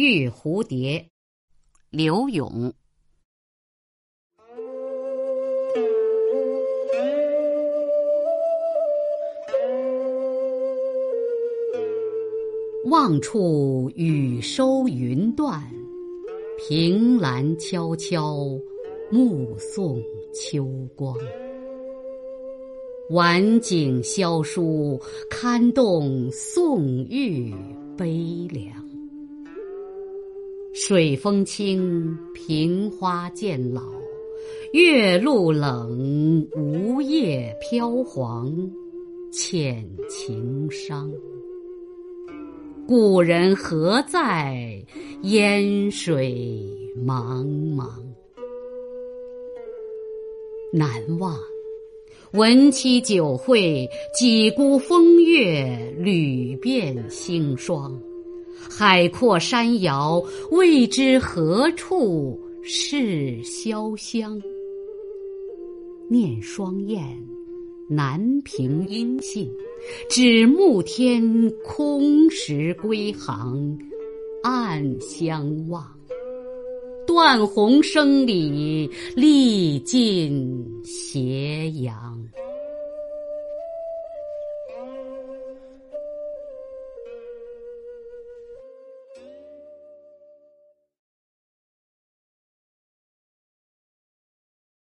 玉蝴蝶，刘永。望处雨收云断，凭栏悄悄，目送秋光。晚景萧疏，堪动宋玉悲凉。水风清，萍花渐老，月露冷，梧叶飘黄，欠情伤。故人何在？烟水茫茫，难忘。闻妻酒会，几孤风月，屡遍星霜。海阔山遥，未知何处是潇湘。念双燕，难平音信，指暮天空时归航，暗相望。断鸿声里，历尽斜阳。